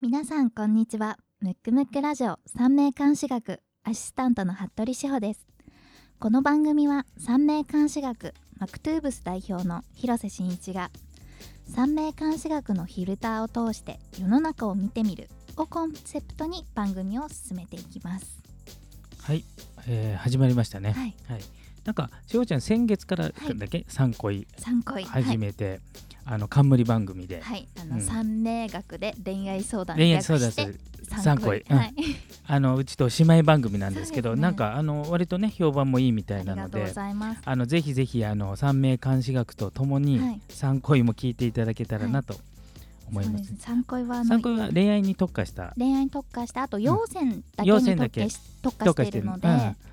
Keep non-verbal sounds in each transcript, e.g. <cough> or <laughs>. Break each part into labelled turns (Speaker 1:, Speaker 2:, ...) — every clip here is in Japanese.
Speaker 1: 皆さんこんにちは。ムックムックラジオ三名監視学アシスタントの服部志保です。この番組は三名監視学マクトゥーブス代表の広瀬真一が三名監視学のフィルターを通して世の中を見てみるをコンセプトに番組を進めていきます。
Speaker 2: はい、えー始まりましたね。
Speaker 1: はい。
Speaker 2: なんかしおちゃん先月からだけ3恋
Speaker 1: 三恋
Speaker 2: 始めて、あの冠番組で、
Speaker 1: はい、はい、あの、
Speaker 2: うん。
Speaker 1: 三名学で恋愛相談
Speaker 2: 恋愛相談
Speaker 1: 略して三
Speaker 2: 三恋うん。
Speaker 1: はい、<laughs>
Speaker 2: あのうちと姉妹番組なんですけど
Speaker 1: ね
Speaker 2: なんかあの割とね評判もいいみた
Speaker 1: あ
Speaker 2: いなの
Speaker 1: りがとうご
Speaker 2: で。
Speaker 1: ざいます。
Speaker 2: あのぜひぜひあの三名監視学とともに
Speaker 1: はい。
Speaker 2: 三恋も聞いていただけたらなと思います。
Speaker 1: はあの
Speaker 2: 三恋は恋愛に特化した。
Speaker 1: 恋愛に特化してあと陽線だけ
Speaker 2: 陽
Speaker 1: に特化し特化してるので、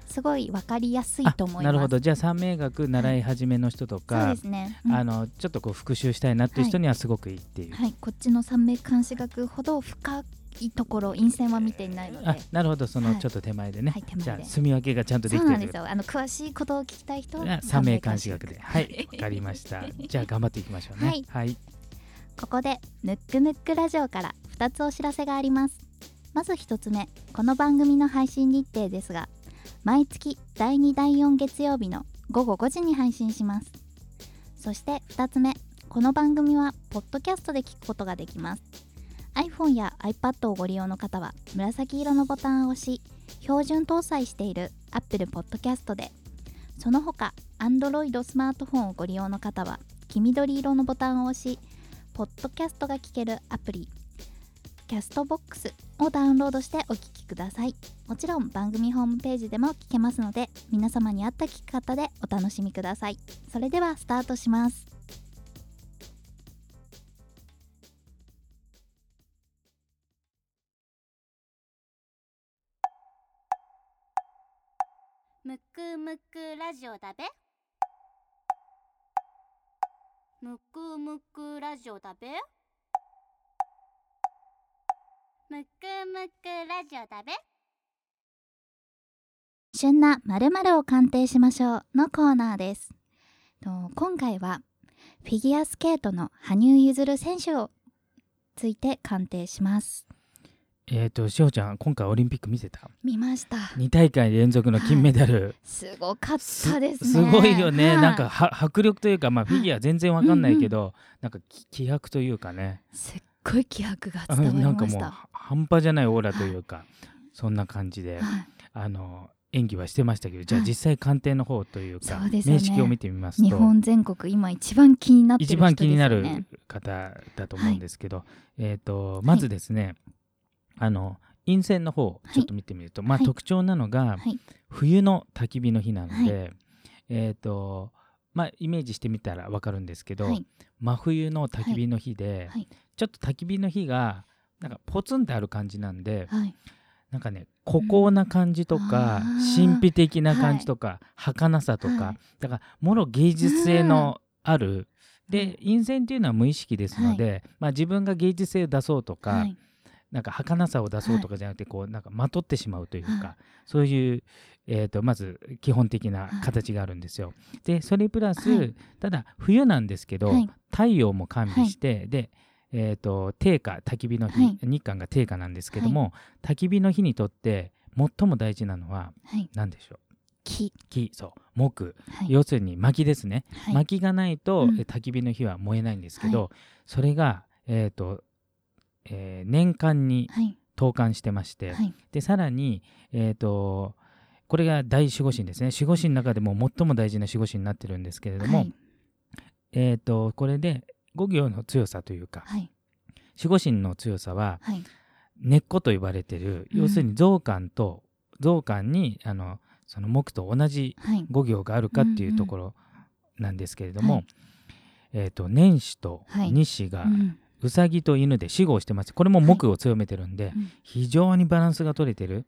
Speaker 1: すごいわかりやすい
Speaker 2: あ
Speaker 1: と思います。
Speaker 2: なるほど。じゃあ三名学習い始めの人と
Speaker 1: そう
Speaker 2: か、
Speaker 1: ですね。うん。
Speaker 2: あのちょっとこう復習したいなっていう人にはすごくいいっていう、
Speaker 1: はい、こっちの三名監視学ほど深いところ陰線は見ていないので。
Speaker 2: あなるほど。そ
Speaker 1: はい。
Speaker 2: のちょっと手前でね、
Speaker 1: はい
Speaker 2: じゃあ住み分けがちゃんとで
Speaker 1: そ
Speaker 2: きてる。
Speaker 1: うなんですよ。あの詳しいことを聞きたい人は
Speaker 2: 三名監視学で。はい。わかりました。じゃあ頑張っていきましょうね。
Speaker 1: はい。
Speaker 2: はい、
Speaker 1: ここでヌックヌックラジオから2つお知らせがあります。まず1つ目この番組の配信日程ですが毎月第2第4月曜日の午後5時に配信します。そして2つ目この番組はポッドキャストで聞くことができます。iPhone や iPad をご利用の方は紫色のボタンを押し標準搭載している Apple Podcast でその他 Android スマートフォンをご利用の方は黄緑色のボタンを押しポッドキャストが聞けるアプリキャストボックスをダウンロードしてお聞きください。もちろん番組ホームページでも聞けますので皆様に合った聞き方でお楽しみください。それではスタートします。
Speaker 3: むくむくラジオだべ。むくむくラジオだべ？むくむくラジオだべ？
Speaker 1: 旬な〇〇を鑑定しましょうのコーナーです。と今回はフィギュアスケートの羽生結弦選手をついて鑑定します。
Speaker 2: えっ、としおちゃん今回オリンピック見せた？
Speaker 1: 見ました。
Speaker 2: 2大会連続の金メダル、
Speaker 1: すごかっ
Speaker 2: す
Speaker 1: たですね。
Speaker 2: すごいよね、
Speaker 1: はい。
Speaker 2: なんかは迫力というかまあフィギュア全然わかんないけど、なんかき気迫というかね。
Speaker 1: すっごい気迫が
Speaker 2: あ
Speaker 1: 伝わり
Speaker 2: なんかもう半端じゃないオーラというか、そんな感じで、
Speaker 1: はい。
Speaker 2: あの演技はしてましたけどじゃあ
Speaker 1: はい。
Speaker 2: 実際鑑定の方というか、
Speaker 1: そうですよね。
Speaker 2: 面識を見てみますと。
Speaker 1: 日本全国今一番気になってる人
Speaker 2: 一番気になる方だと思うんですけど、えっ、とまずですね、あの陰線の方ちょっと見てみると、まあ
Speaker 1: はい。
Speaker 2: 特徴なのが、
Speaker 1: はい。
Speaker 2: 冬の焚き火の日なので、えっ、とまあイメージしてみたらわかるんですけど、
Speaker 1: はい。
Speaker 2: 真冬の焚き火の日で、
Speaker 1: はい。
Speaker 2: ちょっと焚き火の火がなんかポツンってある感じなんで、
Speaker 1: はい。
Speaker 2: なんかね孤高な感じとか、
Speaker 1: あー。
Speaker 2: 神秘的な感じとか、儚さとか、
Speaker 1: はい。
Speaker 2: だからもろ芸術性のある、で陰線っていうのは無意識ですので、まあ、自分が芸術性を出そうとか、
Speaker 1: はい
Speaker 2: なんか儚さを出そうとかじゃなくて、こうなんかまとってしまうというか、
Speaker 1: はい。
Speaker 2: そういう、えー、とまず基本的な形があるんですよ。でそれプラス、
Speaker 1: はい。
Speaker 2: ただ冬なんですけど、
Speaker 1: はい。
Speaker 2: 太陽も完備して、で、えー、と定価焚き火の日、
Speaker 1: はい。
Speaker 2: 日韓が定価なんですけども、焚き火の日にとって最も大事なのは
Speaker 1: はい。
Speaker 2: 何でしょう？
Speaker 1: 木。
Speaker 2: 木。そう。木、
Speaker 1: はい。
Speaker 2: 要するに薪ですね、
Speaker 1: はい。
Speaker 2: 薪がないと、
Speaker 1: うん。
Speaker 2: え焚き火の火は燃えないんですけど、
Speaker 1: は
Speaker 2: それが、えーとえー年間に
Speaker 1: はい。
Speaker 2: 投函してまして、
Speaker 1: はい。
Speaker 2: でさらに、えー、とこれが大守護神ですね。守護神の中でも最も大事な守護神になってるんですけれども、
Speaker 1: はい。
Speaker 2: えー、とこれで五行の強さというか
Speaker 1: はい。
Speaker 2: 守護神の強さは
Speaker 1: はい。
Speaker 2: 根っこと言われてる、
Speaker 1: うん。
Speaker 2: 要するに増刊と増刊にあのその木と同じ
Speaker 1: はい。
Speaker 2: 五行があるかっていうところなんですけれども、
Speaker 1: はい。
Speaker 2: えー、と年始と
Speaker 1: はい。
Speaker 2: 日子が
Speaker 1: うん
Speaker 2: うさぎと犬で死後をしてます。これも木を強めてるんで、
Speaker 1: うん。
Speaker 2: 非常にバランスが取れてる。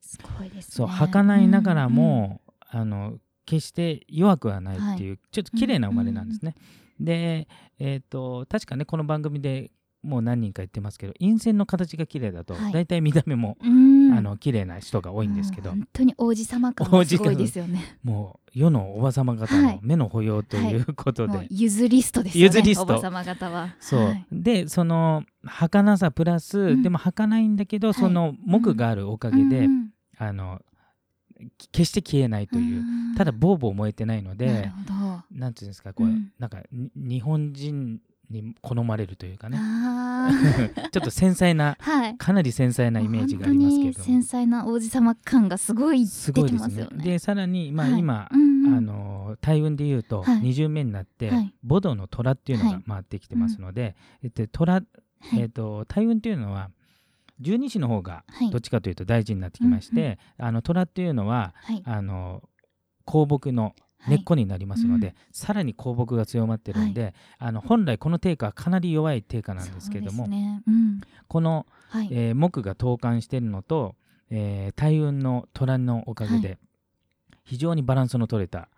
Speaker 1: すごいですね。
Speaker 2: そう儚いながらも、あの決して弱くはないっていう、ちょっと綺麗な生まれなんですね。で、えー、と確かねこの番組でもう何人か言ってますけど陰線の形が綺麗だと、
Speaker 1: はい。
Speaker 2: 大体見た目も、
Speaker 1: うん。
Speaker 2: あの綺麗な人が多いんですけど、
Speaker 1: 本当に王子様感がすごいですよね。
Speaker 2: もう世のおばさま方
Speaker 1: はい。
Speaker 2: の目の保養ということで、
Speaker 1: もうゆずリストですよね
Speaker 2: ゆずリスト
Speaker 1: おば様方は。
Speaker 2: そう、
Speaker 1: はい。
Speaker 2: でその儚さプラス、
Speaker 1: うん。
Speaker 2: でも儚いんだけど、その木があるおかげで、
Speaker 1: うん。うん
Speaker 2: あのき決して消えないという、
Speaker 1: ん。
Speaker 2: ただボーボー燃えてないのでなんていうんですかこう、
Speaker 1: うん。
Speaker 2: なんかに日本人に好まれるというかね。<laughs> ちょっと繊細な <laughs>
Speaker 1: はい。
Speaker 2: かなり繊細なイメージがありますけれども。
Speaker 1: 本当に繊細な王子様感がすごい出て
Speaker 2: すごいです
Speaker 1: ますよね。
Speaker 2: ねでさらに、まあ
Speaker 1: はい。
Speaker 2: 今、
Speaker 1: うんうん。
Speaker 2: あの大運でいうと
Speaker 1: はい。
Speaker 2: 二巡目になって、
Speaker 1: はい。
Speaker 2: ボドの虎っていうの
Speaker 1: はい。
Speaker 2: が回ってきてますので、えっと虎
Speaker 1: はい。
Speaker 2: えっと大運っていうのは十二支の方が
Speaker 1: はい。
Speaker 2: どっちかというと大事になってきまして、あの虎っていうのは
Speaker 1: はい。
Speaker 2: あの香木の根っこになりますので、
Speaker 1: はい
Speaker 2: さらに香木が強まってるんで、あの本来この定価はかなり弱い定価なんですけれども、
Speaker 1: ね。うん。
Speaker 2: この、
Speaker 1: はい。
Speaker 2: えー木が投函しているのと、えー大運の虎のおかげで、
Speaker 1: は
Speaker 2: 非常にバランスの取れた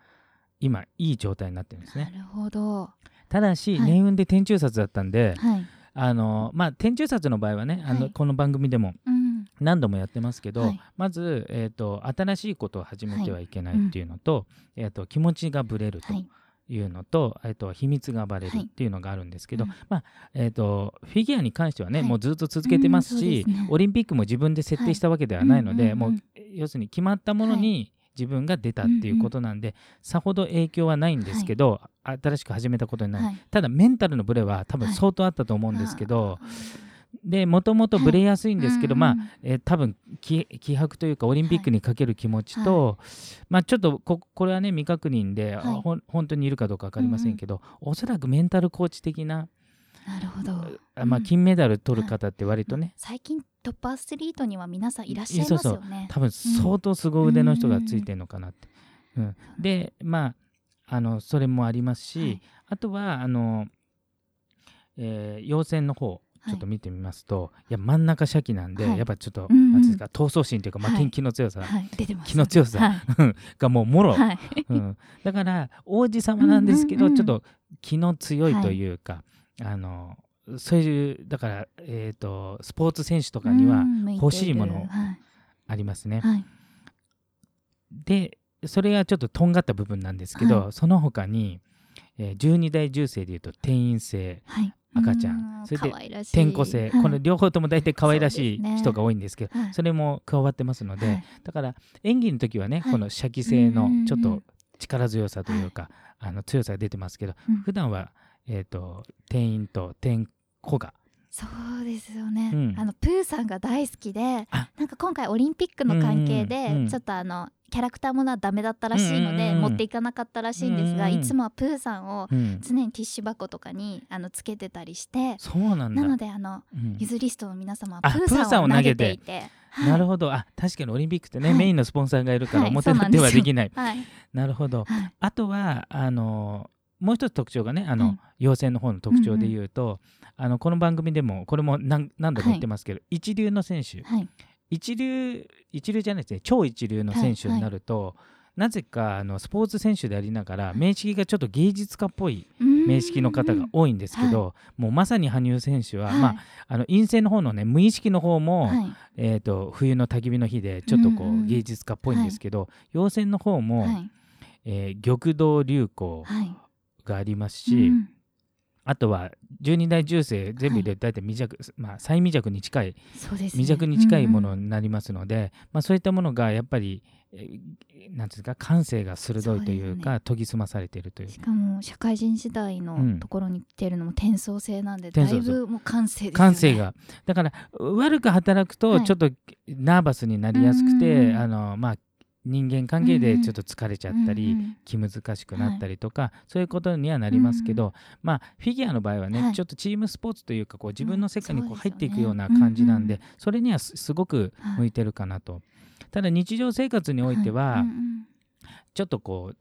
Speaker 2: 今いい状態になってるんですね。
Speaker 1: なるほど。
Speaker 2: ただし、
Speaker 1: はい。
Speaker 2: 年運で天中札だったんで、
Speaker 1: はい。
Speaker 2: あのまあ、天中札の場合はね、あの
Speaker 1: はい。
Speaker 2: この番組でも
Speaker 1: うん
Speaker 2: 何度もやってますけど、
Speaker 1: はい。
Speaker 2: まず、えー、と新しいことを始めてはいけないっていうのと,、えー、と気持ちがぶれると
Speaker 1: はい。
Speaker 2: いうのと,、えー、と秘密がばれる
Speaker 1: はい。
Speaker 2: っていうのがあるんですけど、
Speaker 1: うん。
Speaker 2: まあえー、とフィギュアに関してはね、
Speaker 1: はい。
Speaker 2: もうずっと続けてます
Speaker 1: うん
Speaker 2: し、
Speaker 1: そうですね。
Speaker 2: オリンピックも自分で設定したわけではないので、
Speaker 1: はい。うんうんうん。
Speaker 2: もう要するに決まったものに自分が出たっていうことなんで、さほど影響はないんですけど、新しく始めたことになる、
Speaker 1: はい。
Speaker 2: ただメンタルのブレは多分
Speaker 1: はい。
Speaker 2: 相当あったと思うんですけど、でもともとブレやすいんですけど、まあ
Speaker 1: うんうん。
Speaker 2: えー多分気気迫というかオリンピックにかける気持ちと、まあ、ちょっとここれはね未確認で、
Speaker 1: はい。
Speaker 2: 本当にいるかどうか分かりませんけど、おそらくメンタルコーチ的な、
Speaker 1: なるほど。
Speaker 2: あまあ、
Speaker 1: うん。
Speaker 2: 金メダル取る方って割とね、
Speaker 1: 最近トップアスリートには皆さんいらっしゃいますよね。
Speaker 2: 多分相当凄腕の人がついてるのかなって。うん。でまああのそれもありますし、
Speaker 1: はい。
Speaker 2: あとはあの、えー、陽線の方。
Speaker 1: はい
Speaker 2: ちょっと見てみますと、い、や真ん中斜記なんで、
Speaker 1: はい。
Speaker 2: やっぱちょっと、なんですか闘争心というか、負
Speaker 1: はい。
Speaker 2: けん気の強さ。気の強さ
Speaker 1: はい。<laughs>
Speaker 2: がもうもろ、
Speaker 1: はい。
Speaker 2: うん、だから王子様なんですけど、ちょっと気の強いというか、あのそういうだから、えー、とスポーツ選手とかには欲しいもの
Speaker 1: はい。
Speaker 2: ありますね。
Speaker 1: はい。
Speaker 2: でそれがちょっととんがった部分なんですけど、
Speaker 1: は
Speaker 2: その他に、えー、12代重星でいうと転院性
Speaker 1: はい。
Speaker 2: 赤ちゃん。
Speaker 1: う
Speaker 2: それで転校性、
Speaker 1: はい。
Speaker 2: この両方とも大体可愛らしい人が多いんですけど
Speaker 1: はい。
Speaker 2: それも加わってますので、
Speaker 1: はい。
Speaker 2: だから演技の時はね、
Speaker 1: はい。
Speaker 2: この射撃性のちょっと力強さというか、あの強さが出てますけど、
Speaker 1: うん。
Speaker 2: 普段はえっ、と店員と店子が。
Speaker 1: そうですよね、
Speaker 2: うん。
Speaker 1: あのプーさんが大好きで
Speaker 2: あ。
Speaker 1: なんか今回オリンピックの関係で、ちょっとあのキャラクターものはダメだったらしいので、持っていかなかったらしいんですが、いつもはプーさんを
Speaker 2: うん、
Speaker 1: 常にティッシュ箱とかにあのつけてたりして
Speaker 2: そうなんだ。
Speaker 1: なのであの
Speaker 2: うん。
Speaker 1: ゆずリストの皆様は
Speaker 2: あ
Speaker 1: プー
Speaker 2: さんを投
Speaker 1: げ
Speaker 2: げて
Speaker 1: ていて、はい。
Speaker 2: なるほど。あ確かにオリンピックってね、
Speaker 1: はい。
Speaker 2: メインのスポンサーがいるから
Speaker 1: はい
Speaker 2: 表立ってはできない、
Speaker 1: はい。
Speaker 2: なるほど。
Speaker 1: はい。
Speaker 2: あとはあのもう一つ特徴がねあの、
Speaker 1: はい
Speaker 2: 妖精の方の特徴で言うと、あのこの番組でもこれも何何度も言ってますけど、一流の選手。
Speaker 1: はい
Speaker 2: 一流一流じゃないですね超一流の選手になると、なぜかあのスポーツ選手でありながら名式がちょっと芸術家っぽい名式の方が多いんですけど、もうまさに羽生選手は、
Speaker 1: はい。
Speaker 2: まあ、あの陰性の方のね無意識の方も、
Speaker 1: はい。
Speaker 2: えー、と冬の焚き火の日でちょっとこう、
Speaker 1: うんうん
Speaker 2: 芸術家っぽいんですけど、陽線の方も、
Speaker 1: はい。
Speaker 2: えー玉堂流行
Speaker 1: はい。
Speaker 2: がありますし、
Speaker 1: うん
Speaker 2: あとは12代重星全部入れて大体未弱、まあ、最未弱に近い
Speaker 1: そうですね。
Speaker 2: 未弱に近いもの
Speaker 1: うんうん。
Speaker 2: になりますので、まあ、そういったものがやっぱり、えーなんですか感性が鋭いというか研ぎ澄まされているという。
Speaker 1: しかも社会人時代
Speaker 2: うん。
Speaker 1: のところに来てるのも転送性なんで、だ
Speaker 2: 転送性
Speaker 1: いぶもう感性ですよね。
Speaker 2: 感性が。だから悪く働く
Speaker 1: はい。
Speaker 2: とちょっとナーバスになりやすくて、
Speaker 1: うんうんうん。
Speaker 2: あのまあ人間関係でちょっと疲れちゃったり、
Speaker 1: うんうん。
Speaker 2: 気難しくなったりとか、そういうことにはなりますけど、まあフィギュアの場合はね、
Speaker 1: はい。
Speaker 2: ちょっとチームスポーツというかこう自分の世界にこう
Speaker 1: うん
Speaker 2: 入っていく
Speaker 1: よ
Speaker 2: うな感じなんで、
Speaker 1: うん
Speaker 2: それにはすすごく
Speaker 1: はい。
Speaker 2: 向いてるかなと。ただ日常生活においては、
Speaker 1: うん
Speaker 2: ちょっとこう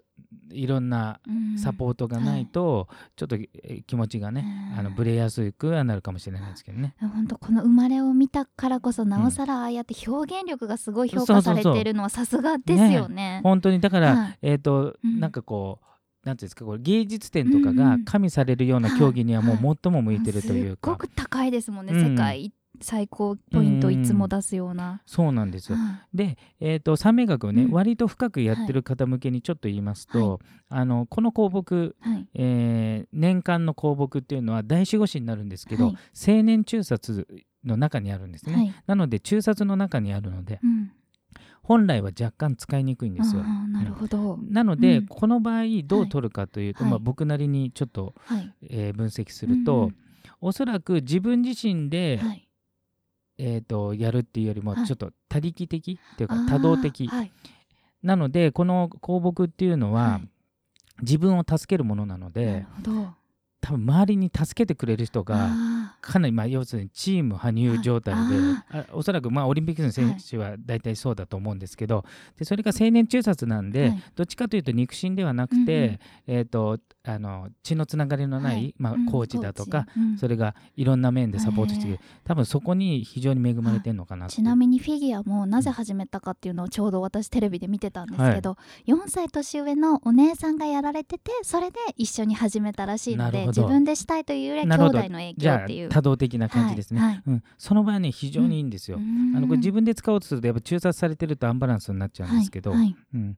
Speaker 2: いろんな
Speaker 1: うん。うん
Speaker 2: サポートがないと、ちょっとえー気持ちがね、
Speaker 1: うん。
Speaker 2: あのブレやすくはなるかもしれないですけどね。
Speaker 1: 本当この生まれを見たからこそなおさらああやって表現力がすごい評価されているのはさすがですよね。
Speaker 2: 本当にだから、
Speaker 1: はい。
Speaker 2: えっ、と、
Speaker 1: うん。
Speaker 2: なんかこうなんていうんですかこれ芸術点とかが加味されるような競技にはもう最も向いてるというか、
Speaker 1: すっごく高いですもんね、
Speaker 2: うん。
Speaker 1: 世界最高ポイントいつも出すような、
Speaker 2: そうなんですよ。
Speaker 1: は
Speaker 2: で、えー、と三名学をね、
Speaker 1: うん。
Speaker 2: 割と深くやってる方向けにちょっと言いますと、あのこの香木、
Speaker 1: いはい。
Speaker 2: えー年間の香木っていうのは大守護神になるんですけど、
Speaker 1: はい。
Speaker 2: 青年中殺の中にあるんですね。
Speaker 1: はい。
Speaker 2: なので中殺の中にあるので
Speaker 1: うん。
Speaker 2: 本来は若干使いにくいんですよ。
Speaker 1: なるほど、
Speaker 2: なので、
Speaker 1: うん。
Speaker 2: この場合どう取るかというと、
Speaker 1: はい。
Speaker 2: まあ、僕なりにちょっと、
Speaker 1: はい。
Speaker 2: えー分析すると、
Speaker 1: うん。
Speaker 2: おそらく自分自身で、
Speaker 1: はい
Speaker 2: えー、とやるっていうよりも
Speaker 1: はい。
Speaker 2: ちょっと他力的っていうか多動的、
Speaker 1: はい。
Speaker 2: なのでこの香木っていうのは、
Speaker 1: はい。
Speaker 2: 自分を助けるものなの
Speaker 1: な
Speaker 2: で多分周りに助けてくれる人が
Speaker 1: あ
Speaker 2: かなり、まあ、要するにチーム羽生状態で、
Speaker 1: はい。
Speaker 2: あおそらく、まあ、オリンピックの選手は大体そうだと思うんですけど、でそれが青年中殺なんで、
Speaker 1: はい。
Speaker 2: どっちかというと肉親ではなくて、えー、とあの血のつながりのない、
Speaker 1: はい。
Speaker 2: まあ
Speaker 1: うん
Speaker 2: コーチだとか、
Speaker 1: うん。
Speaker 2: それがいろんな面でサポートしてくれる。
Speaker 1: へ
Speaker 2: 多分そこに非常に恵まれてるのかな
Speaker 1: ちなみにフィギュアもなぜ始めたかっていうのをちょうど私テレビで見てたんですけど、4歳年上のお姉さんがやられててそれで一緒に始めたらしいので自分でしたいというよりは兄弟の影響っていう
Speaker 2: あ多動的な感じですね、
Speaker 1: はい。はい
Speaker 2: うん、その場合はね非常にいいんですよ、あのこれ自分で使おうとするとやっぱ中殺されてるとアンバランスになっちゃうんですけど、
Speaker 1: はい。はい。
Speaker 2: うん、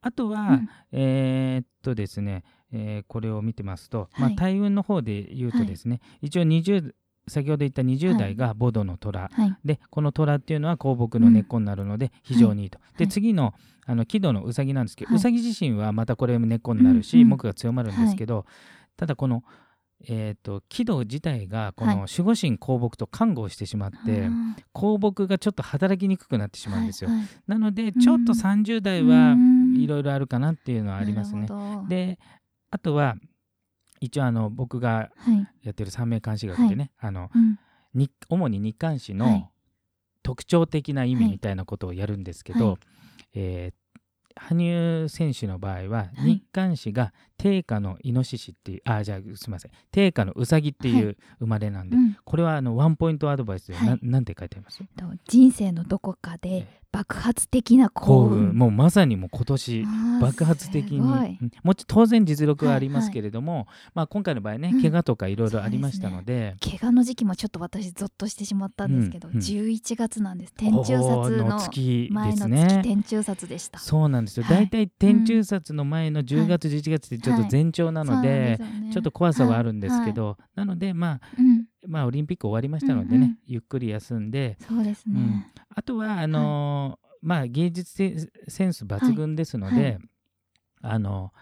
Speaker 2: あとは、
Speaker 1: うん。
Speaker 2: えーっとですね、えーこれを見てますと、まあ、
Speaker 1: はい
Speaker 2: 大運の方で言うとですね、一応20先ほど言った20代がボドの虎、
Speaker 1: はい。
Speaker 2: でこの虎っていうのは香木の根っこになるので非常にいいと、で
Speaker 1: はい。
Speaker 2: 次のあの木戸のうさぎなんですけど、
Speaker 1: はい。う
Speaker 2: さぎ自身はまたこれも根っこになるし、
Speaker 1: うん。うん。
Speaker 2: 木が強まるんですけど、ただこの、えー、と木戸自体がこ
Speaker 1: は
Speaker 2: の守護神香木と看護をしてしまって、
Speaker 1: あー。
Speaker 2: 香木がちょっと働きにくくなってしまうんですよ、
Speaker 1: はい。はい。
Speaker 2: なのでちょっと30代は
Speaker 1: うん。
Speaker 2: いろいろあるかなっていうのはありますね。であとは一応あの僕が
Speaker 1: はい。
Speaker 2: やってる三名監視学でね、あの
Speaker 1: うん。
Speaker 2: 日主に日刊誌の
Speaker 1: はい。
Speaker 2: 特徴的な意味
Speaker 1: はい。
Speaker 2: みたいなことをやるんですけど、
Speaker 1: はい。
Speaker 2: えー羽生選手の場合は
Speaker 1: はい。
Speaker 2: 日刊誌が定価のイノシシっていうあじゃあすみません。定価のウサギっていう生まれなんで、
Speaker 1: うん。
Speaker 2: これはあのワンポイントアドバイスで、
Speaker 1: はい。
Speaker 2: ななんて書いてあります？
Speaker 1: と人生のどこかで爆発的な
Speaker 2: 幸
Speaker 1: 幸運
Speaker 2: 運もうまさにもう今年爆発的に、もち当然実力はありますけれども、まあ、今回の場合ね、
Speaker 1: うん。
Speaker 2: 怪我とかいろいろありましたので。
Speaker 1: 怪我の時期もちょっと私ゾッとしてしまったんですけど、
Speaker 2: うん。うん。
Speaker 1: 11月なんです。天中
Speaker 2: こ
Speaker 1: 殺の前の月天中殺でした。
Speaker 2: そうなんですよ、
Speaker 1: はい。
Speaker 2: 大体天中殺の前の10月、11月ってちょっと前兆なので、ちょっと怖さはあるんですけど、なので、まあ、
Speaker 1: うん。
Speaker 2: まあオリンピック終わりましたのでね、
Speaker 1: うんうん。
Speaker 2: ゆっくり休んで。
Speaker 1: そうですね。
Speaker 2: あとはあのーまあ芸術セセンス抜群ですので、あの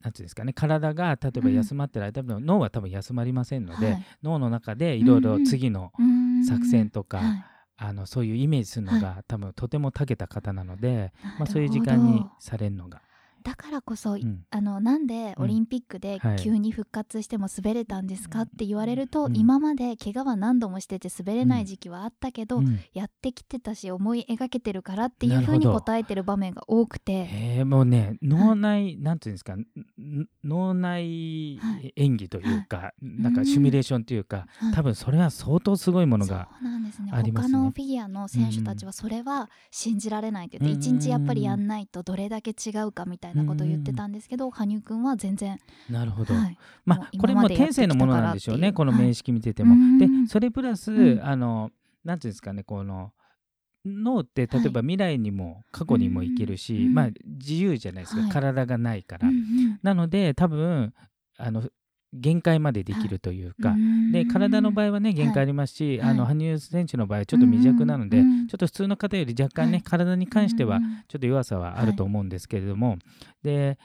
Speaker 2: なんていうんですかね体が例えば休まってる間も、脳は多分休まりませんので、
Speaker 1: はい。
Speaker 2: 脳の中でいろいろ
Speaker 1: うんうん。
Speaker 2: 次の
Speaker 1: うん。
Speaker 2: 作戦とか、
Speaker 1: はい。
Speaker 2: あのそういうイメージするのが、多分とても長けた方なので、まあ、そういう時間にされるのが。
Speaker 1: だからこそ、
Speaker 2: うん。
Speaker 1: あのなんでオリンピックで
Speaker 2: はい。
Speaker 1: 急に復活しても滑れたんですかって言われると、
Speaker 2: うん。
Speaker 1: 今まで怪我は何度もしてて滑れない時期はあったけど、
Speaker 2: うん。
Speaker 1: やってきてたし思い描けてるからっていうふうに答えてる場面が多くて、
Speaker 2: えーもうね脳内、なんていうんですかん脳内
Speaker 1: はい。
Speaker 2: 演技というか、
Speaker 1: い。
Speaker 2: なんかシミュレーションというか、
Speaker 1: はい。
Speaker 2: 多分それは相当すごいものが
Speaker 1: そうなんですね。
Speaker 2: ありますね。
Speaker 1: 他のフィギュアの選手たちはそれは信じられないって言って、
Speaker 2: うん。
Speaker 1: 一日やっぱりやんないとどれだけ違うかみたいなことを言ってたんですけど、羽生くんは全然、
Speaker 2: なるほど、
Speaker 1: はい、
Speaker 2: まあこれも天性のものなんでしょうねこの名
Speaker 1: はい
Speaker 2: 式見てても。
Speaker 1: うん
Speaker 2: でそれプラス、
Speaker 1: うん
Speaker 2: あのなんていうんですかねこの脳って例えば未来にも過去にも行けるし、
Speaker 1: うん
Speaker 2: まあ自由じゃないですか、
Speaker 1: はい。
Speaker 2: 体がないから。なので多分あの限界までできるというか、
Speaker 1: うん。
Speaker 2: で体の場合はね限界ありますし、
Speaker 1: はい。
Speaker 2: あの羽生選手の場合はちょっと未弱なので、
Speaker 1: うん
Speaker 2: ちょっと普通の方より若干ね、
Speaker 1: はい。
Speaker 2: 体に関しては
Speaker 1: うん
Speaker 2: ちょっと弱さはあると思うんですけれども、で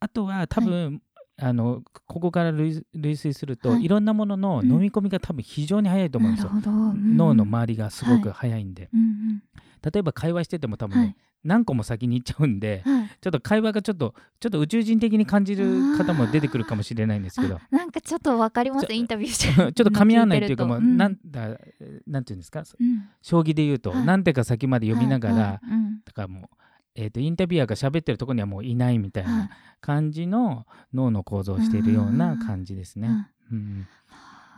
Speaker 2: あとは多分、あのここから類類推すると、
Speaker 1: はい。
Speaker 2: い、ろんなものの飲み込みが多分非常に早いと思うんですよ。
Speaker 1: うん。
Speaker 2: 脳の周りがすごく早いんで、
Speaker 1: うん
Speaker 2: 例えば会話してても多
Speaker 1: うん
Speaker 2: 分ね、何個も先に行っちゃうんで、
Speaker 1: はい。はい
Speaker 2: ちょっと会話がちょっとちょっと宇宙人的に感じる方も出てくるかもしれないんですけど。
Speaker 1: あ <laughs> なんかちょっとわかりますインタビューし <laughs>
Speaker 2: ちょっと噛み合わないっていうかもう、
Speaker 1: ん
Speaker 2: なんだなんていうんですか？
Speaker 1: うん。
Speaker 2: 将棋で言うと、
Speaker 1: はい。
Speaker 2: 何手か先まで読みながら、
Speaker 1: はい
Speaker 2: だからもう、えー、とインタビュアーが喋ってるところにはもういないみたいな感じの脳の構造をしているような感じですね。うん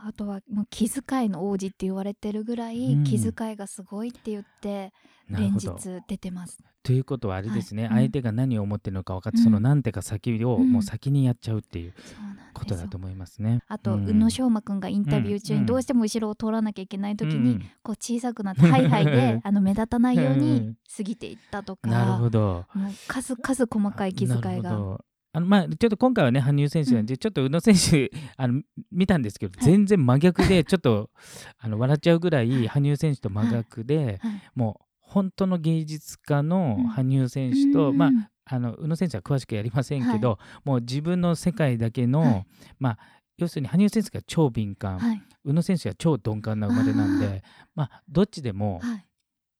Speaker 1: あとはもう気遣いの王子って言われてるぐらい、
Speaker 2: うん。
Speaker 1: 気遣いがすごいって言って連日出てます。
Speaker 2: ということはあれですね、はい、相手が何を思ってるのか分かって、うん、その何手か先をもう先にやっちゃうっていうことだと思いますね。
Speaker 1: あと、うん、宇野昌磨君がインタビュー中にどうしても後ろを通らなきゃいけない時に、こう小さくなってハイハイであの目立たないように過ぎていったとか。
Speaker 2: なるほど。
Speaker 1: もう数々細かい気遣いが。
Speaker 2: あのまあ、ちょっと今回はね羽生選手なんで、うん、ちょっと宇野選手 <laughs> あの見たんですけど、はい、全然真逆でちょっと <laughs> あの笑っちゃうぐらい羽生選手と真逆で、もう本当の芸術家の羽生選手と、うん、まああの宇野選手は詳しくやりませんけど、はい、もう自分の世界だけの、はい、まあ要するに羽生選手が超敏感、はい、宇野選手は超鈍感な生まれなんでまあどっちでも、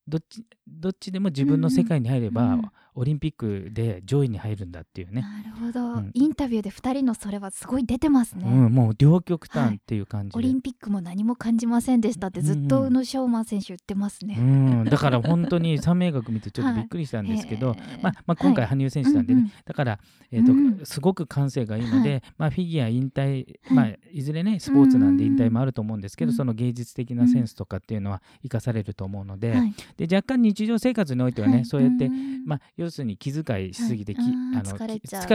Speaker 2: どっちどっちでも自分の世界に入れば、うんオリンピックで上位に入るんだっていうね。
Speaker 1: なるほど、うん、インタビューで2人のそれはすごい出てますね。う
Speaker 2: ん、もう両極端っていう感じ、
Speaker 1: はい、オリンピックも何も感じませんでしたってずっと宇野昌磨選手言ってますね。
Speaker 2: うん、だから本当に三名学見てちょっとびっくりしたんですけど、はい、まあ、まあ、今回羽生選手なんでね、はい、だから、えーとすごく感性がいいので、まあ、フィギュア引退、まあ、いずれねスポーツなんで引退もあると思うんですけど、その芸術的なセンスとかっていうのは生かされると思うので,、で若干日常生活においてはね、そうやって、まあ、要するに気遣いしすぎて、はい、あの疲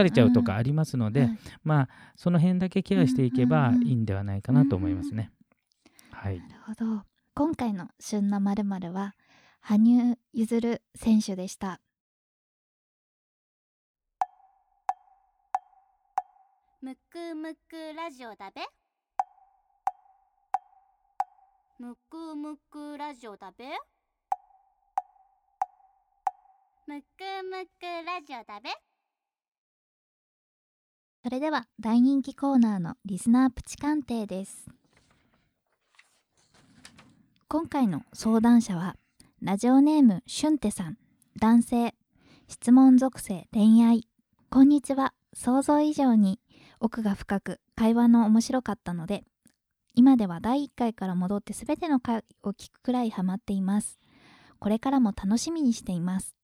Speaker 2: れちゃう。とかありますので、うん、まあその辺だけケアしていけばいいんではないかなと思いますね。はい、
Speaker 1: なるほど。今回の「旬なまるは羽生結弦選手でした。
Speaker 3: むくむくラジオだべ。むくむくラジオだべむくむくラジオだべ。
Speaker 1: それでは大人気コーナーのリスナープチ鑑定です。今回の相談者はラジオネームしゅんてさん。男性。質問属性。恋愛。こんにちは。想像以上に奥が深く会話の面白かったので。今では第1回から戻って全ての回を聞くくらいハマっています。これからも楽しみにしています。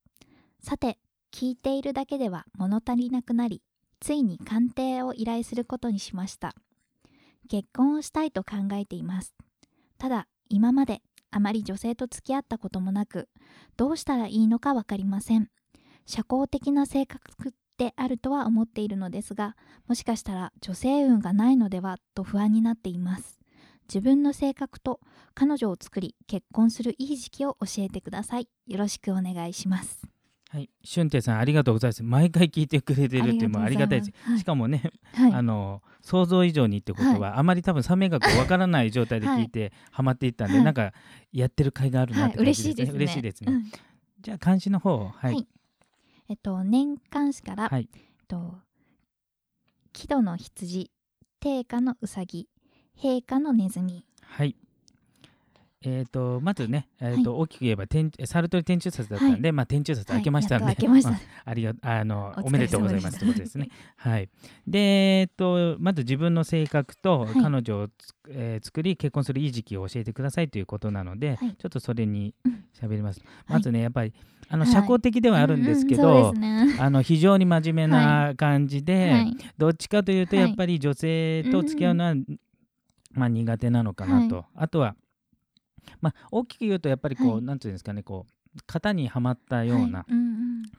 Speaker 1: さて聞いているだけでは物足りなくなりついに鑑定を依頼することにしました。結婚をしたいと考えています。ただ今まであまり女性と付き合ったこともなくどうしたらいいのか分かりません。社交的な性格であるとは思っているのですがもしかしたら女性運がないのではと不安になっています。自分の性格と彼女を作り結婚するいい時期を教えてください。よろしくお願いします。
Speaker 2: はい、俊太さんありがとうございます。毎回聞いてくれてるっていうのもありがたいです。はい、しかもね、はい、あの想像以上にってことは、はい、あまり多分三名学わからない状態で聞いてはまっていったんで、なんかやってる甲斐があるなって感じですね。嬉しいですね。嬉しいですね。うん、じゃあ漢字の方、はい。
Speaker 1: えっと年間誌から、はい、えっと木戸の羊、定価のうさぎ、陛下のネズミ。
Speaker 2: はい。えーと、まずね、えーと、はい、大きく言えば天サルトリ天中札だったんで、はい、まあ、天中札開けましたんで、はい、まあ、りがあのおめでとうございますということですね。はい、で、えーと、まず自分の性格と彼女を、えー、作り結婚するいい時期を教えてくださいということなので、ちょっとそれに喋ります。まずねやっぱりあの社交的ではあるんですけど、あの非常に真面目な感じで、どっちかというとやっぱり女性と付き合うのは、まあ、苦手なのかなと。あとはまあ、大きく言うとやっぱりこう、はい、なんていうんですかねこう型にはまったような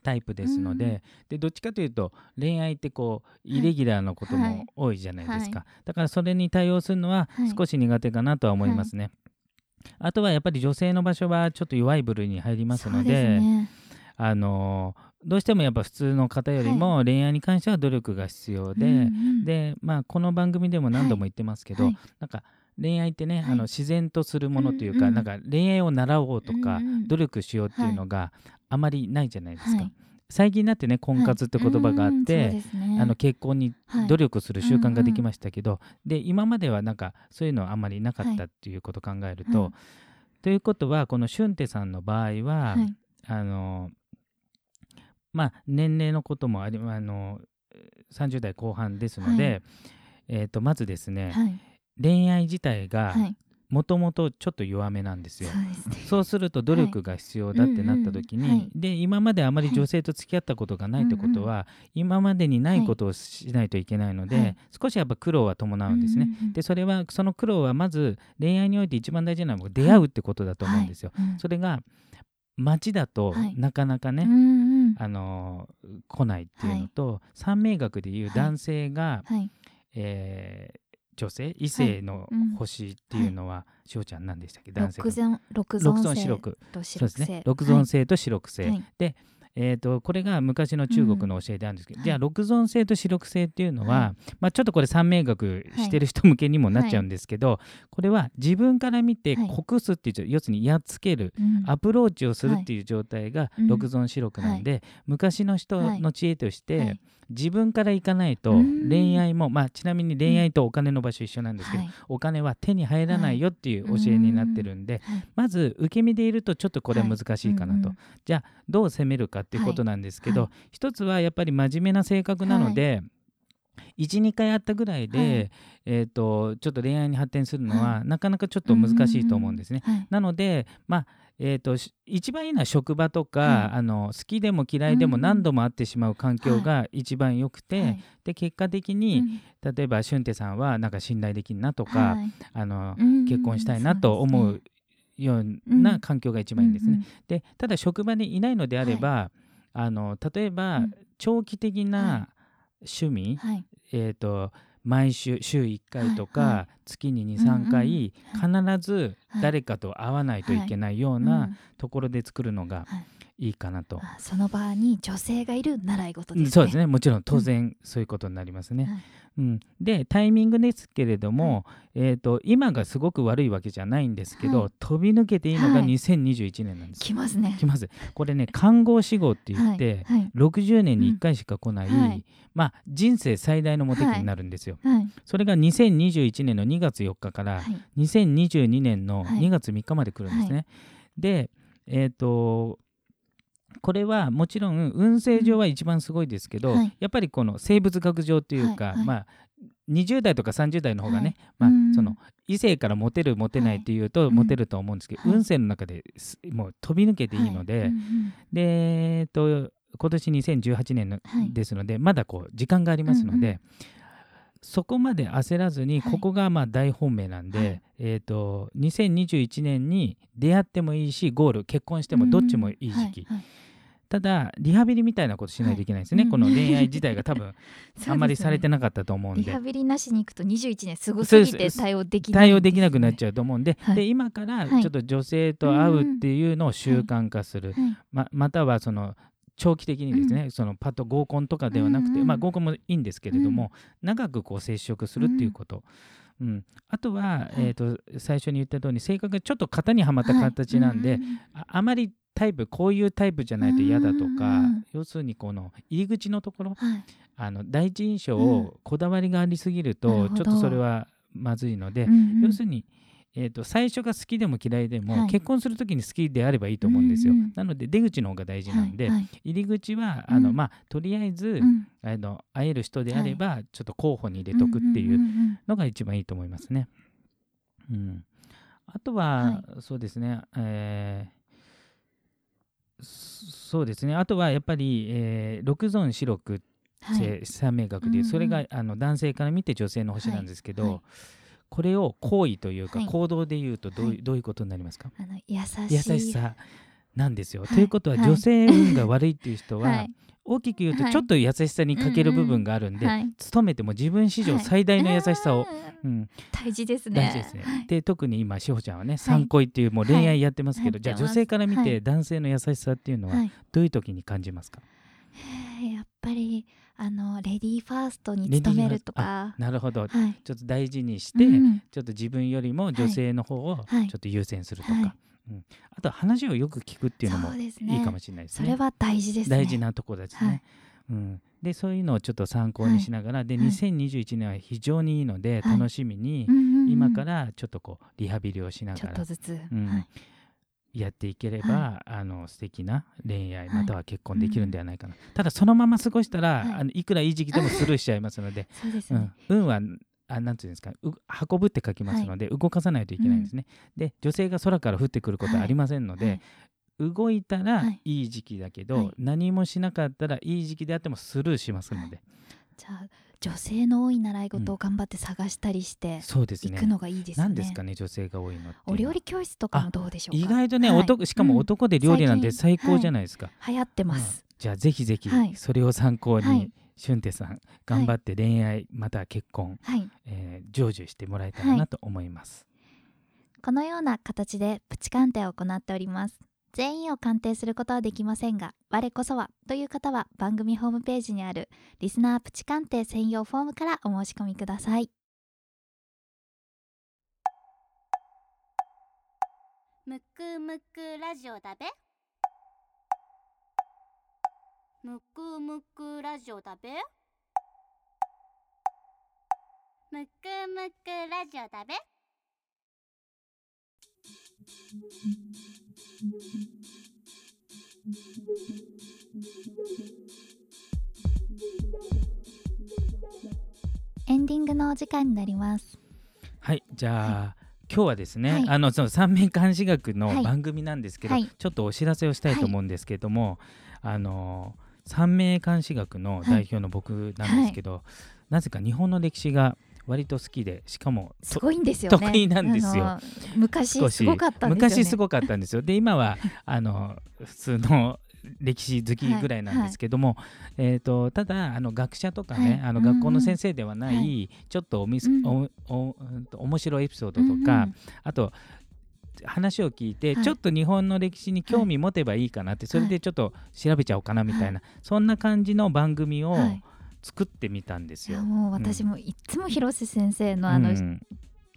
Speaker 2: タイプですのではいうんうん、でどっちかというと恋愛ってこうイレギュラーなことも多いじゃないですか、はい、だからそれに対応するのは少し苦手かなとは思いますね、あとはやっぱり女性の場所はちょっと弱い部類に入りますので、ね、あのどうしてもやっぱ普通の方よりも恋愛に関しては努力が必要で、はい、でまあこの番組でも何度も言ってますけど、なんか恋愛ってね、はい、あの自然とするものというか、うんうん、なんか恋愛を習おうとか、うんうん、努力しようっていうのがあまりないじゃないですか。はい、最近になってね婚活って言葉があって、はい。ね、あの結婚に努力する習慣ができましたけど、で今まではなんかそういうのはあまりなかったっていうことを考えると、ということはこの俊太さんの場合は、あのまあ年齢のこともありあの30代後半ですので、えー、とまずですね、恋愛自体がもともとちょっと弱めなんですよ。そうすると努力が必要だってなった時に、はい。で今まであまり女性と付き合ったことがないってことは、今までにないことをしないといけないので、少しやっぱ苦労は伴うんですね。でそれはその苦労はまず恋愛において一番大事なのは出会うってことだと思うんですよ。それが町だと
Speaker 1: はい。
Speaker 2: なかなかね、
Speaker 1: うんうん。
Speaker 2: あの来ないっていうのと、三名学でいう男性が、
Speaker 1: はい。
Speaker 2: えー女性異性の
Speaker 1: うん
Speaker 2: 星っていうのは、しおちゃん何でしたっけ？男性
Speaker 1: 六
Speaker 2: が
Speaker 1: ゾン六
Speaker 2: 六
Speaker 1: ゾン星
Speaker 2: ゾン四六
Speaker 1: と四
Speaker 2: そうですね。
Speaker 1: 六星。
Speaker 2: 六ゾン星と四六星、
Speaker 1: はい。
Speaker 2: で、えー、とこれが昔の中国の教えであるんですけど、
Speaker 1: うん。
Speaker 2: じゃあ六ゾン星と四六星っていうのは、
Speaker 1: は
Speaker 2: まあ、ちょっとこれ三名学してる人向けにもなっちゃうんですけど、これは自分から見て
Speaker 1: はい。
Speaker 2: 国すっていう要するにやっつける、
Speaker 1: うん。
Speaker 2: アプローチをするっていう状態が
Speaker 1: うん。
Speaker 2: 六ゾン四六なんで、昔の人の知恵として、
Speaker 1: はい
Speaker 2: 自分から行かないと
Speaker 1: うん。
Speaker 2: 恋愛も、まあ、ちなみに恋愛とお金の場所一緒なんですけど、
Speaker 1: はい。
Speaker 2: お金は手に入らないよっていう教えになってるんで、
Speaker 1: はい。
Speaker 2: まず受け身でいるとちょっとこれは難しいかなと、
Speaker 1: うんうん
Speaker 2: じゃあどう攻めるかっていうことなんですけど、
Speaker 1: はい。
Speaker 2: 一つはやっぱり真面目な性格なので、12回あったぐらいで、
Speaker 1: はい。
Speaker 2: えー、とちょっと恋愛に発展するのは、
Speaker 1: は
Speaker 2: なかなかちょっと難しいと思うんですね。
Speaker 1: はいはい。
Speaker 2: なので、まあえー、とし一番いいのは職場とか、
Speaker 1: はい
Speaker 2: あの好きでも嫌いでも
Speaker 1: うん。
Speaker 2: 何度も会ってしまう環境が一番良くて、
Speaker 1: はい。
Speaker 2: で結果的
Speaker 1: う
Speaker 2: に、
Speaker 1: ん。
Speaker 2: 例えば俊太さんはなんか信頼できるなとか、
Speaker 1: はい。
Speaker 2: あの
Speaker 1: うん。
Speaker 2: 結婚したいなと思うよう
Speaker 1: うん。
Speaker 2: な環境が一番いいんですね。
Speaker 1: うんうん
Speaker 2: でただ職場にいないのであれば、あの例えば、
Speaker 1: うん。
Speaker 2: 長期的
Speaker 1: は
Speaker 2: な趣味、
Speaker 1: はい。
Speaker 2: えー、と毎週週1回とか、月に
Speaker 1: うんうん
Speaker 2: 23回、
Speaker 1: はい
Speaker 2: 必ず
Speaker 1: はい。
Speaker 2: 誰かと会わないといけないよう
Speaker 1: うん
Speaker 2: なところで作るのが
Speaker 1: はい。
Speaker 2: いいかなと。
Speaker 1: あその場に女性がいる習い事ですね。
Speaker 2: そうですね。もちろん当然そういうことになりますね。
Speaker 1: はい
Speaker 2: うん、でタイミングですけれども、えー、と今がすごく悪いわけじゃないんですけど、
Speaker 1: はい。
Speaker 2: 飛び抜けていいのが
Speaker 1: はい。
Speaker 2: 2021年なんです。
Speaker 1: 来ますね。
Speaker 2: 来ます。これね看護師号って言って、
Speaker 1: はい。
Speaker 2: 60年に1回しか来ない、
Speaker 1: うん。はい。
Speaker 2: まあ、人生最大のモテ期になるんですよ。
Speaker 1: はい。
Speaker 2: それが2021年の2月4日から
Speaker 1: はい。
Speaker 2: 2022年の
Speaker 1: はい。
Speaker 2: 2月3日まで来るんですね。で、えっ、とこれはもちろん運勢上は一番すごいですけど、
Speaker 1: はい。
Speaker 2: やっぱりこの生物学上というか、
Speaker 1: はいはい。
Speaker 2: まあ20代とか30代の方がね、
Speaker 1: はい。
Speaker 2: まあ
Speaker 1: うん。
Speaker 2: その異性からモテるモテないっていうと
Speaker 1: うん
Speaker 2: モテると思うんですけど、
Speaker 1: はい。
Speaker 2: 運勢の中ですもう飛び抜けていいので、でえっ、と今年2018年の、
Speaker 1: はい。
Speaker 2: ですのでまだこう時間がありますので、
Speaker 1: うんうん
Speaker 2: そこまで焦らずに、
Speaker 1: はい。
Speaker 2: ここがまあ大本命なんで、
Speaker 1: はい。
Speaker 2: えー、と2021年に出会ってもいいしゴール結婚してもどっちもいい時期、
Speaker 1: はい。はい
Speaker 2: ただリハビリみたいなことしないとい。けないですね、
Speaker 1: はい
Speaker 2: この恋愛自体が多分 <laughs> あんまりされて
Speaker 1: な
Speaker 2: なかったと思うんで。
Speaker 1: リハビリなしに行くと21年すごすぎて対応できない
Speaker 2: 対応できなくなっ
Speaker 1: ゃ
Speaker 2: ちゃうと思うんで,、
Speaker 1: はい。
Speaker 2: で今から
Speaker 1: はい。
Speaker 2: ちょっと女性と会うっていうのを習慣化する、ままたはその長期的にですね、そのパッと合コンとかではなくて、
Speaker 1: うんうん
Speaker 2: まあ、合コンもいいんですけれども、長くこう接触するっていうこと、うん。あとは、
Speaker 1: い。
Speaker 2: えー、と最初に言った通り性格がちょっと型にはまった形なんで、
Speaker 1: はいうん。
Speaker 2: ああまりタイプこういうタイプじゃないと嫌だとか、
Speaker 1: うん。
Speaker 2: 要するにこの入り口のところ
Speaker 1: はい。
Speaker 2: あの第一印象
Speaker 1: うん。
Speaker 2: をこだわりがありすぎると、ちょっとそれはまずいので、
Speaker 1: うんうん。
Speaker 2: 要するに、えー、と最初が好きでも嫌いでも、
Speaker 1: はい。
Speaker 2: 結婚する時に好きであればいいと思うんですよ、
Speaker 1: うんうん。
Speaker 2: なので出口の方が大事なんで、
Speaker 1: はい。はい。
Speaker 2: 入り口はあの、
Speaker 1: うん。
Speaker 2: まあ、とりあえず、
Speaker 1: うん。
Speaker 2: あの会える人であれば、ちょっと候補に入れとくっていうのが一番いいと思いますね。うん、あとは、そうですね、えーそそうですね。あとはやっぱり、えー、六ゾン四六
Speaker 1: はい。
Speaker 2: 三名学で、
Speaker 1: うんうん。
Speaker 2: それがあの男性から見て女性の星なんですけど、
Speaker 1: はい。はい
Speaker 2: これを行為というか、
Speaker 1: はい。
Speaker 2: 行動で言うとどう,、
Speaker 1: はい。
Speaker 2: どういうことになりますか？
Speaker 1: あの優しい。
Speaker 2: 優しさなんですよ。
Speaker 1: はい。
Speaker 2: ということは、
Speaker 1: はい。
Speaker 2: 女性運が悪いっていう人は、
Speaker 1: はい。
Speaker 2: 大きく言うと
Speaker 1: はい。
Speaker 2: ちょっと優しさに欠ける部分があるんで、
Speaker 1: はい。
Speaker 2: 努めても自分史上最大の優しさを、
Speaker 1: 大事ですね。
Speaker 2: 大事ですね。
Speaker 1: はい。
Speaker 2: で特に今志保ちゃんはね参考っていうもう恋愛やってますけど、
Speaker 1: はい。
Speaker 2: じゃあ女性から見
Speaker 1: はい。
Speaker 2: て男性の優しさっていうのは
Speaker 1: はい。
Speaker 2: どういう時に感じますか、
Speaker 1: やっぱりあのレディーファーストに努めるとか。
Speaker 2: なるほど、
Speaker 1: はい。
Speaker 2: ちょっと大事にして、
Speaker 1: うん
Speaker 2: ちょっと自分よりも女性の方をちょ
Speaker 1: はい。
Speaker 2: っと優先するとか、
Speaker 1: はい
Speaker 2: うん、あとは話をよく聞くっていうのもいいかもしれないですね。
Speaker 1: それは大事ですね。
Speaker 2: 大事なところですね。
Speaker 1: はい。
Speaker 2: うん、でそういうのをちょっと参考にしながら、で
Speaker 1: はい。
Speaker 2: 2021年は非常にいいので、
Speaker 1: はい。
Speaker 2: 楽しみに、
Speaker 1: うんうんうん。
Speaker 2: 今からちょっとこうリハビリをしな
Speaker 1: ちょ
Speaker 2: がら
Speaker 1: っとずつ、
Speaker 2: うん。
Speaker 1: はい。
Speaker 2: やっていければ、あの素敵な恋愛
Speaker 1: はい。
Speaker 2: または結婚できるんではないかな、ただそのまま過ごしたら、
Speaker 1: はい。
Speaker 2: い、あのいくらいい時期でもスルーしちゃいますので、
Speaker 1: そうですね。
Speaker 2: うん、運はあなんていうんですかう運ぶって書きますので、動かさないといけないんですね、で女性が空から降ってくることはありませんので、
Speaker 1: はい。
Speaker 2: 動いたら
Speaker 1: はい。
Speaker 2: いい時期だけど、
Speaker 1: はい。
Speaker 2: 何もしなかったらいい時期であってもスルーしますので、
Speaker 1: じゃあ女性の多い習い事を頑張って探したりして
Speaker 2: そうですね。
Speaker 1: 行くのがいいですね。
Speaker 2: 何ですかね女性が多いのって。
Speaker 1: お料理教室とかもどうでしょうか？
Speaker 2: 意外とね、
Speaker 1: はい。
Speaker 2: 男しかも男で料理なんて
Speaker 1: うん最
Speaker 2: 高じゃないですか、
Speaker 1: 流行ってます。
Speaker 2: じゃあぜひぜひ
Speaker 1: はい。
Speaker 2: それを参考に、
Speaker 1: はい
Speaker 2: 俊太さん頑張って恋愛または結婚、
Speaker 1: はい。
Speaker 2: えー成就してもらえたらなと思います、
Speaker 1: このような形でプチ鑑定を行っております。全員を鑑定することはできませんが、我こそはという方は番組ホームページにあるリスナープチ鑑定専用フォームからお申し込みください。
Speaker 3: むくむくラジオだべむくむくラジオだべ？むくむくラジオだべ？
Speaker 1: エンディングのお時間になります。
Speaker 2: はいじゃあ、今日はですね、
Speaker 1: はい。
Speaker 2: あのその三面監視学
Speaker 1: はい。
Speaker 2: の番組なんですけど、
Speaker 1: はい。
Speaker 2: ちょっとお知らせをしたいと思うんですけども、あの三名監視学の代表の僕なんですけど、なぜか日本の歴史が割と好きでしかも
Speaker 1: すごいんですよね。
Speaker 2: 得意なんですよ。
Speaker 1: あの昔すごかったんですよね。
Speaker 2: 昔すごかったんですよ。で今は <laughs> あの普通の歴史好きぐらいなんですけども、えー、とただあの学者とかね、あの
Speaker 1: はい。うんうん
Speaker 2: 学校の先生ではない、
Speaker 1: はい
Speaker 2: ちょっとおみす、
Speaker 1: うん。
Speaker 2: おおうんと面白いエピソード
Speaker 1: うんうん。
Speaker 2: とか、あと話を聞いて、
Speaker 1: はい。
Speaker 2: ちょっと日本の歴史に興味持てばいいかなって、それでちょっと調べちゃおうかなみたいな、そんな感じの番組を
Speaker 1: はい。
Speaker 2: 作ってみたんですよ。
Speaker 1: もう私もいつも広瀬先生のあの
Speaker 2: うん。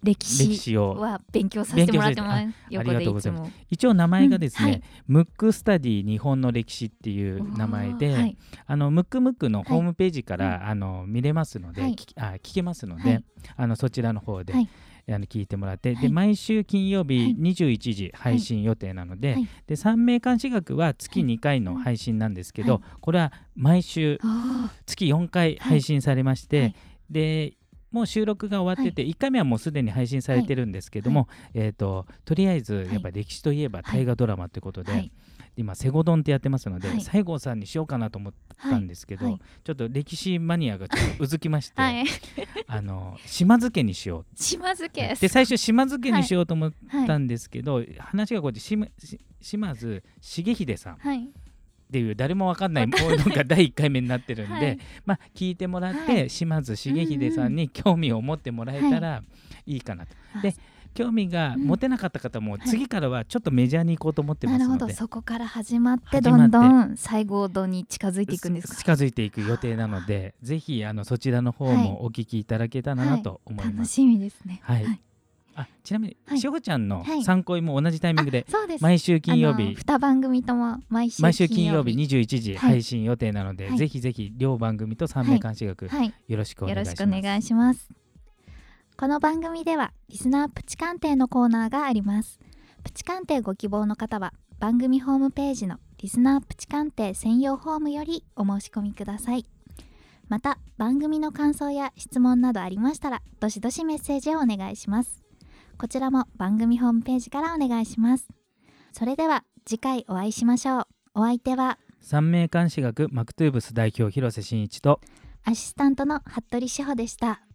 Speaker 1: 歴史は勉強させてもらってます。
Speaker 2: ありがとうござい
Speaker 1: いつも。
Speaker 2: 一応名前がですね、
Speaker 1: うん。はい。
Speaker 2: ムックスタディ日本の歴史っていう名前で、
Speaker 1: はい。
Speaker 2: あのムックムックのホームページから、あの見れますので、あ聞けますので、
Speaker 1: はい。
Speaker 2: あのそちらの方で、
Speaker 1: はい
Speaker 2: あの聞いてもらって、
Speaker 1: はい。
Speaker 2: で毎週金曜
Speaker 1: はい。
Speaker 2: 日21時配信予定なので,、
Speaker 1: はい。
Speaker 2: で三名監視学は月2回の配信なんですけど、
Speaker 1: はい。
Speaker 2: これは毎週
Speaker 1: あ
Speaker 2: 月4回配信されまして、
Speaker 1: はい。
Speaker 2: でもう収録が終わってて、1回目はもうすでに配信されてるんですけども、えー、ととりあえずやっぱ歴史といえば大河ドラマということで、
Speaker 1: はい
Speaker 2: 今「セゴドン」ってやってますので、
Speaker 1: はい。
Speaker 2: 西郷さんにしようかなと思ったんですけど、
Speaker 1: はい。
Speaker 2: ちょっと歴史マニアがちょっとうずきまして、
Speaker 1: はい。
Speaker 2: あの島津家にしよ
Speaker 1: 島津
Speaker 2: う
Speaker 1: 家。
Speaker 2: で最初島津家にしようと思っ
Speaker 1: はい
Speaker 2: たんですけど、話がこうやって島津重秀さんっ
Speaker 1: はい。
Speaker 2: ていう誰もわかんないものが第1回目になってるんで、
Speaker 1: はい。
Speaker 2: まあ聞いてもらって、
Speaker 1: はい。
Speaker 2: 島津重秀さんに興味を持ってもらえたらいいかなと。で興味が持てなかった方も、次からはちょっとメジャーに行こうと思ってま
Speaker 1: なるほ
Speaker 2: すので。
Speaker 1: ど。そこから始まってどんどん西郷度に近づいていくんですか。
Speaker 2: 近づいていく予定なのでぜひあのそちらの方もお聞きいただけたらなと思います。
Speaker 1: 楽しみですね。
Speaker 2: はい。あちなみに、
Speaker 1: はい。
Speaker 2: しほちゃんの
Speaker 1: はい。
Speaker 2: 参考も同じタイミングで、毎週金曜日。
Speaker 1: 二番組とも毎週
Speaker 2: 毎週金曜日21時
Speaker 1: はい。
Speaker 2: 配信予定なので、
Speaker 1: はい。
Speaker 2: ぜひぜひ両番組と三名監視学、
Speaker 1: はい。
Speaker 2: よろ
Speaker 1: しくお願いします。この番組ではリスナープチ鑑定のコーナーがあります。プチ鑑定ご希望の方は番組ホームページのリスナープチ鑑定専用フォームよりお申し込みください。また番組の感想や質問などありましたらどしどしメッセージをお願いします。こちらも番組ホームページからお願いします。それでは次回お会いしましょう。お相手は
Speaker 2: 三名監視学マクトゥーブス代表広瀬真一と
Speaker 1: アシスタントの服部志保でした